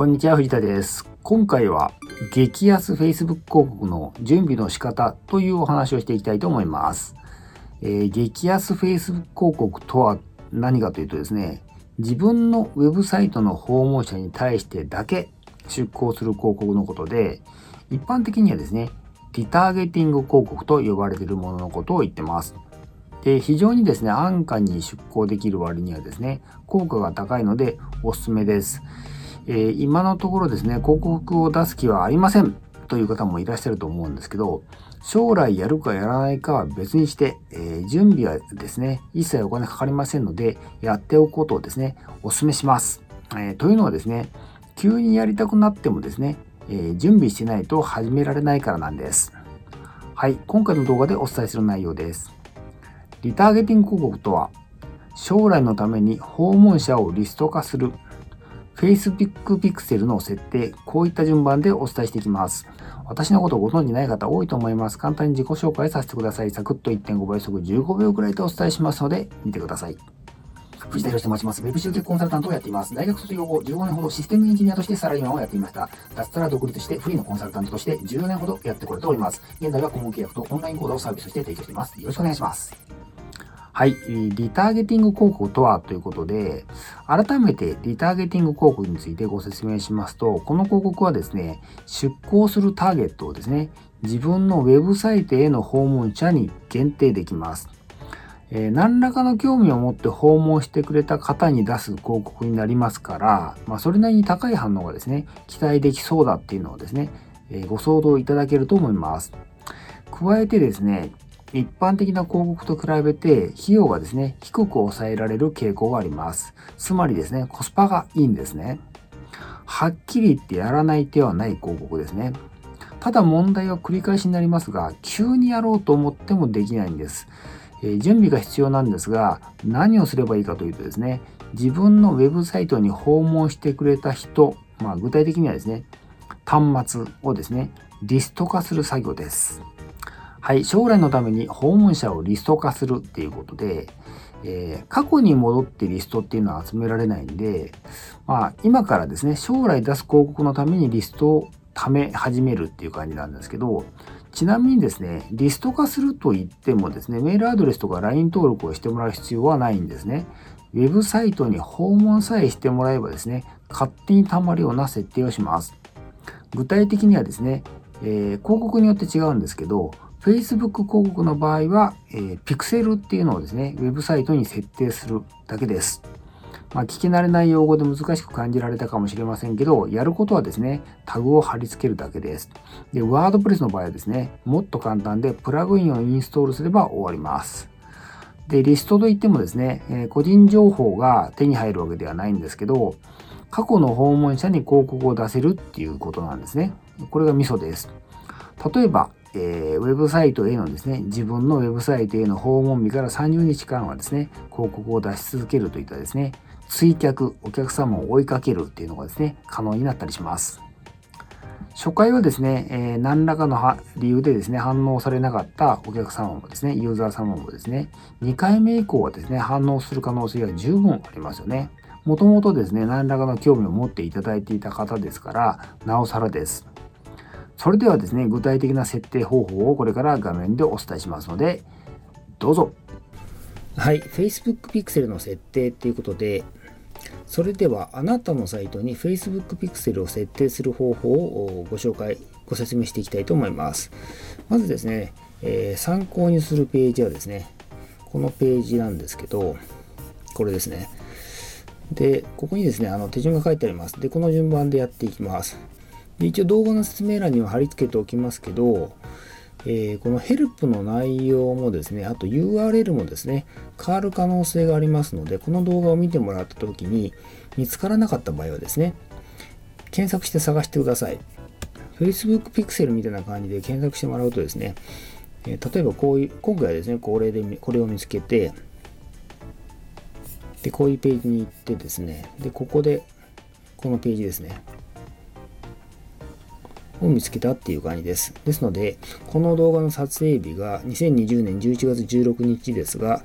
こんにちは、藤田です。今回は激安 Facebook 広告の準備の仕方というお話をしていきたいと思います。えー、激安 Facebook 広告とは何かというとですね、自分のウェブサイトの訪問者に対してだけ出稿する広告のことで、一般的にはですね、リターゲティング広告と呼ばれているもののことを言ってます。で、非常にですね、安価に出稿できる割にはですね、効果が高いのでおすすめです。えー、今のところですね、広告を出す気はありませんという方もいらっしゃると思うんですけど、将来やるかやらないかは別にして、えー、準備はですね、一切お金かかりませんので、やっておくことをですね、お勧めします。えー、というのはですね、急にやりたくなってもですね、えー、準備してないと始められないからなんです。はい、今回の動画でお伝えする内容です。リターゲティング広告とは、将来のために訪問者をリスト化する Facebook ピクセルの設定、こういった順番でお伝えしていきます。私のことをご存じない方多いと思います。簡単に自己紹介させてください。サクッと1.5倍速15秒くらいでお伝えしますので、見てください。藤田博と申します。ウェブ集客コンサルタントをやっています。大学卒業後、15年ほどシステムエンジニアとしてサラリーマンをやっていました。脱サラ独立してフリーのコンサルタントとして14年ほどやってこれております。現在は顧問契約とオンライン講座をサービスとして提供しています。よろしくお願いします。はい。リターゲティング広告とはということで、改めてリターゲティング広告についてご説明しますと、この広告はですね、出向するターゲットをですね、自分のウェブサイトへの訪問者に限定できます。えー、何らかの興味を持って訪問してくれた方に出す広告になりますから、まあ、それなりに高い反応がですね、期待できそうだっていうのをですね、えー、ご想像いただけると思います。加えてですね、一般的な広告と比べて費用がですね、低く抑えられる傾向があります。つまりですね、コスパがいいんですね。はっきり言ってやらない手はない広告ですね。ただ問題は繰り返しになりますが、急にやろうと思ってもできないんです。え、準備が必要なんですが、何をすればいいかというとですね、自分のウェブサイトに訪問してくれた人、まあ、具体的にはですね、端末をですね、リスト化する作業です。はい、将来のために訪問者をリスト化するっていうことで、えー、過去に戻ってリストっていうのは集められないんで、まあ、今からですね、将来出す広告のためにリストを貯め始めるっていう感じなんですけど、ちなみにですね、リスト化すると言ってもですね、メールアドレスとか LINE 登録をしてもらう必要はないんですね。ウェブサイトに訪問さえしてもらえばですね、勝手に貯まるような設定をします。具体的にはですね、えー、広告によって違うんですけど、Facebook 広告の場合は、えー、ピクセルっていうのをですね、ウェブサイトに設定するだけです。まあ、聞き慣れない用語で難しく感じられたかもしれませんけど、やることはですね、タグを貼り付けるだけです。で、WordPress の場合はですね、もっと簡単で、プラグインをインストールすれば終わります。で、リストといってもですね、えー、個人情報が手に入るわけではないんですけど、過去の訪問者に広告を出せるっていうことなんですね。これがミソです。例えば、えー、ウェブサイトへのですね、自分のウェブサイトへの訪問日から30日間はですね、広告を出し続けるといったですね、追客、お客様を追いかけるっていうのがですね、可能になったりします。初回はですね、えー、何らかの理由でですね、反応されなかったお客様もですね、ユーザー様もですね、2回目以降はですね、反応する可能性が十分ありますよね。もともとですね、何らかの興味を持っていただいていた方ですから、なおさらです。それではですね、具体的な設定方法をこれから画面でお伝えしますので、どうぞ。はい、Facebook Pixel の設定っていうことで、それではあなたのサイトに Facebook Pixel を設定する方法をご紹介、ご説明していきたいと思います。まずですね、えー、参考にするページはですね、このページなんですけど、これですね。で、ここにですね、あの手順が書いてあります。で、この順番でやっていきます。一応動画の説明欄には貼り付けておきますけど、えー、このヘルプの内容もですね、あと URL もですね、変わる可能性がありますので、この動画を見てもらった時に見つからなかった場合はですね、検索して探してください。Facebook Pixel みたいな感じで検索してもらうとですね、えー、例えばこういう、今回はですね、これで、これを見つけて、で、こういうページに行ってですね、で、ここで、このページですね。を見つけたっていう感じです。ですので、この動画の撮影日が2020年11月16日ですが、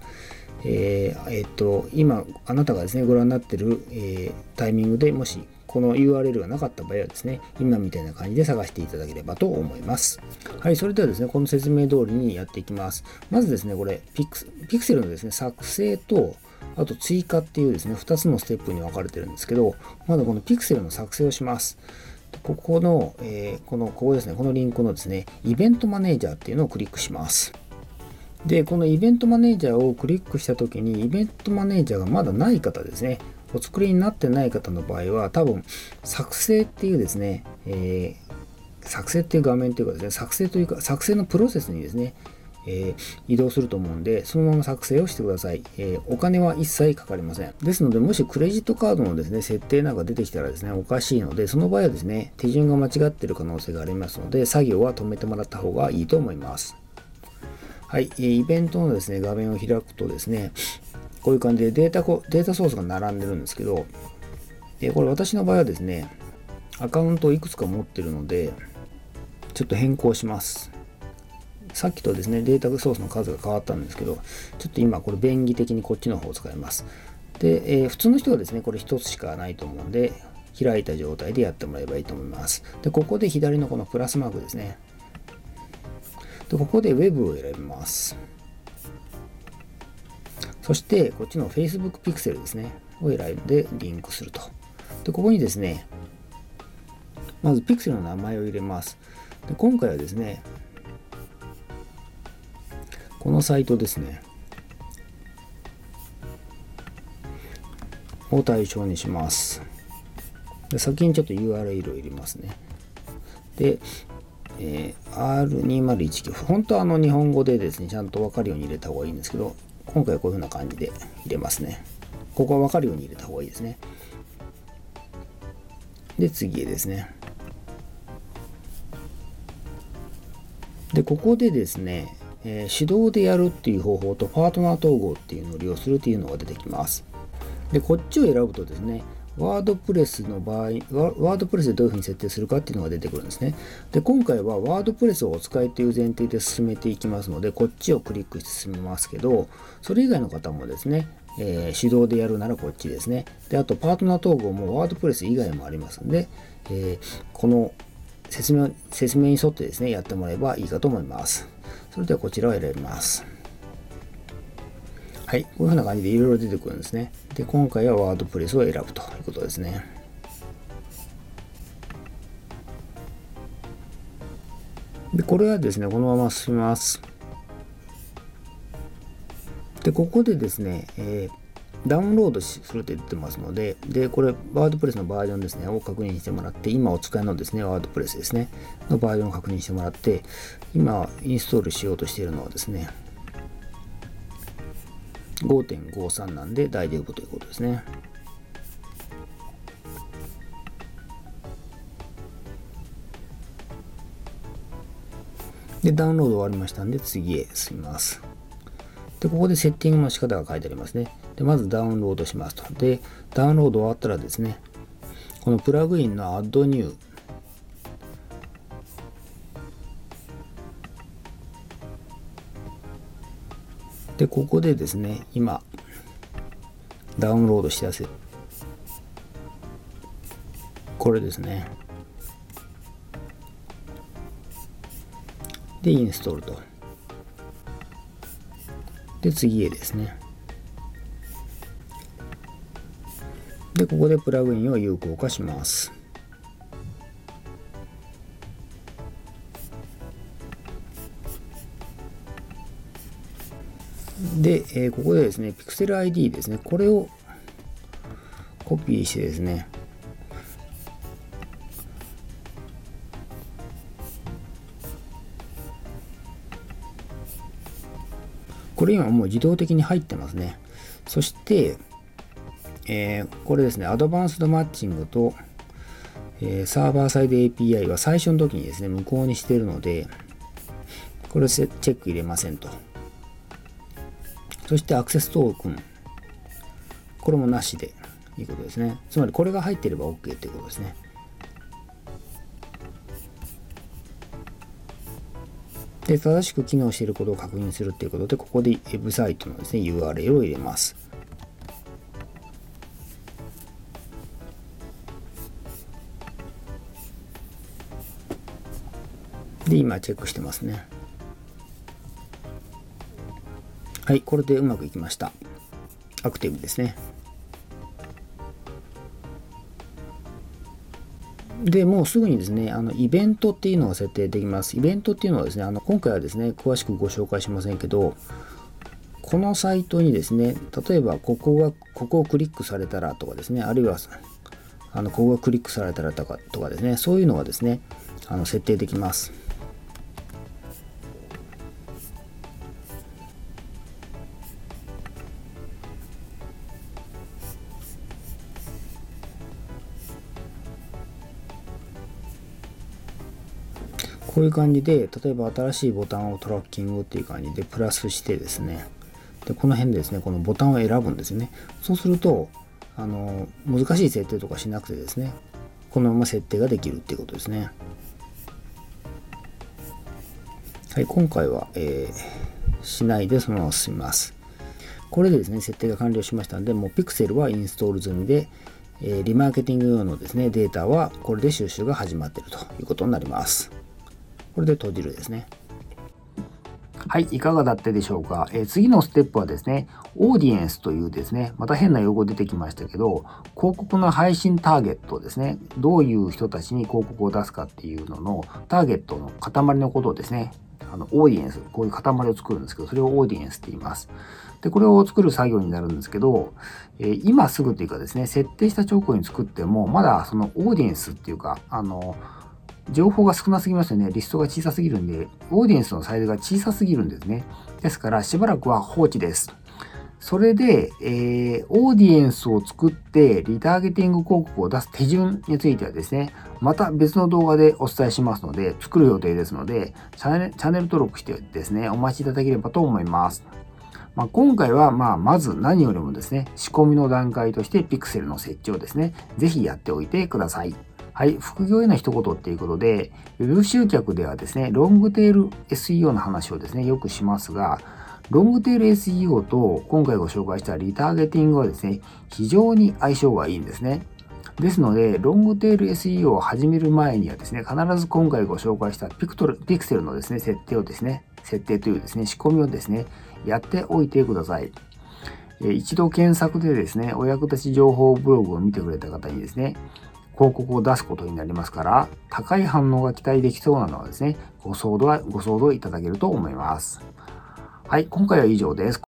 えー、えー、っと、今、あなたがですね、ご覧になってる、えー、タイミングでもし、この URL がなかった場合はですね、今みたいな感じで探していただければと思います。はい、それではですね、この説明通りにやっていきます。まずですね、これ、ピクピクセルのですね、作成と、あと追加っていうですね、2つのステップに分かれてるんですけど、まずこのピクセルの作成をします。ここの、えー、この、ここですね、このリンクのですね、イベントマネージャーっていうのをクリックします。で、このイベントマネージャーをクリックしたときに、イベントマネージャーがまだない方ですね、お作りになってない方の場合は、多分、作成っていうですね、えー、作成っていう画面というかですね、作成というか、作成のプロセスにですね、えー、移動すると思うんで、そのまま作成をしてください、えー、お金は一切かかりません。ですので、もしクレジットカードのですね、設定なんか出てきたらですね、おかしいので、その場合はですね、手順が間違っている可能性がありますので、作業は止めてもらった方がいいと思います。はい、イベントのですね、画面を開くとですね、こういう感じでデータデータソースが並んでるんですけど、でこれ私の場合はですね、アカウントをいくつか持ってるので、ちょっと変更します。さっきとですね、データソースの数が変わったんですけど、ちょっと今これ便宜的にこっちの方を使います。で、えー、普通の人はですね、これ1つしかないと思うんで、開いた状態でやってもらえばいいと思います。で、ここで左のこのプラスマークですね。でここで Web を選びます。そして、こっちの Facebook Pixel ですね。を選んでリンクすると。で、ここにですね、まず Pixel の名前を入れます。で今回はですね、このサイトですね、を対象にします。で先にちょっと URL を入れますね。で、えー、R2019 本当はあの日本語でですねちゃんと分かるように入れた方がいいんですけど今回はこういう風な感じで入れますね。ここは分かるように入れた方がいいですね。で次へですね。でここでですね、えー、手動でやるっていう方法とパートナー統合っていうのを利用するっていうのが出てきますでこっちを選ぶとですねワードプレスの場合、ワードプレスでどういうふうに設定するかっていうのが出てくるんですね。で、今回はワードプレスをお使いという前提で進めていきますので、こっちをクリックして進めますけど、それ以外の方もですね、えー、手動でやるならこっちですね。で、あとパートナー統合もワードプレス以外もありますんで、えー、この説明説明に沿ってですね、やってもらえばいいかと思います。それではこちらを選びます。はい、こういうふうな感じでいろいろ出てくるんですね。で、今回はワードプレスを選ぶということですね。で、これはですね、このまま進みます。で、ここでですね、えー、ダウンロードするって出てますので、で、これ、ワードプレスのバージョンですね、を確認してもらって、今お使いのですね、ワードプレスですね、のバージョンを確認してもらって、今、インストールしようとしているのはですね、5.53なんで大丈夫ということですね。で、ダウンロード終わりましたんで次へ進みます。で、ここでセッティングの仕方が書いてありますね。で、まずダウンロードしますと。で、ダウンロード終わったらですね、このプラグインの Add New で、ここでですね、今、ダウンロードしやすい。これですね。で、インストールと。で、次へですね。で、ここでプラグインを有効化します。で、えー、ここでですね、Pixel ID ですね、これをコピーしてですね、これ今もう自動的に入ってますね。そして、えー、これですね、アドバンスドマッチングと、えー、サーバーサイド API は最初の時にですね、無効にしているので、これチェック入れませんと。そしてアクセストークン。これもなしでいいことですね。つまりこれが入っていれば OK ということですね。で、正しく機能していることを確認するということで、ここでウェブサイトのですね、URL を入れます。で、今チェックしてますね。はい、これでうまくいきました。アクティブですね。で、もうすぐにですね、あの、イベントっていうのが設定できます。イベントっていうのはですね、あの、今回はですね、詳しくご紹介しませんけど、このサイトにですね、例えばここが、ここをクリックされたらとかですね、あるいは、あの、ここがクリックされたらとかとかですね、そういうのがですね、あの、設定できます。こういう感じで、例えば新しいボタンをトラッキングっていう感じでプラスしてですね、でこの辺でですね、このボタンを選ぶんですね。そうすると、あの、難しい設定とかしなくてですね、このまま設定ができるっていうことですね。はい、今回は、えー、しないでそのまま進みます。これでですね、設定が完了しましたので、もう Pixel はインストール済みで、えー、リマーケティング用のですね、データはこれで収集が始まっているということになります。これで閉じるですね。はい、いかがだったでしょうか？えー、次のステップはですね、オーディエンスというですね、また変な用語出てきましたけど、広告の配信ターゲットですね、どういう人たちに広告を出すかっていうののターゲットの塊のことをですね、あの、オーディエンス、こういう塊を作るんですけど、それをオーディエンスって言います。で、これを作る作業になるんですけど、えー、今すぐというかですね、設定した直後に作っても、まだそのオーディエンスっていうか、あの、情報が少なすぎますよね。リストが小さすぎるんで、オーディエンスのサイズが小さすぎるんですね。ですから、しばらくは放置です。それで、えー、オーディエンスを作ってリターゲティング広告を出す手順についてはですね、また別の動画でお伝えしますので、作る予定ですので、チャンネルンネル登録してですね、お待ちいただければと思います。まあ、今回は、まあ、まず何よりもですね、仕込みの段階として Pixel の設置をですね、ぜひやっておいてください。はい、副業への一言っていうことで、ウェブ集客ではですね、ロングテール SEO の話をですね、よくしますが、ロングテール SEO と今回ご紹介したリターゲティングはですね、非常に相性がいいんですね。ですので、ロングテール SEO を始める前にはですね、必ず今回ご紹介したピクトル、ピクセルのですね、設定をですね、設定というですね、仕込みをですね、やっておいてください。一度検索でですね、お役立ち情報ブログを見てくれた方にですね、広告を出すことになりますから、高い反応が期待できそうなのはですね、ご想像、ご相談いただけると思います。はい、今回は以上です。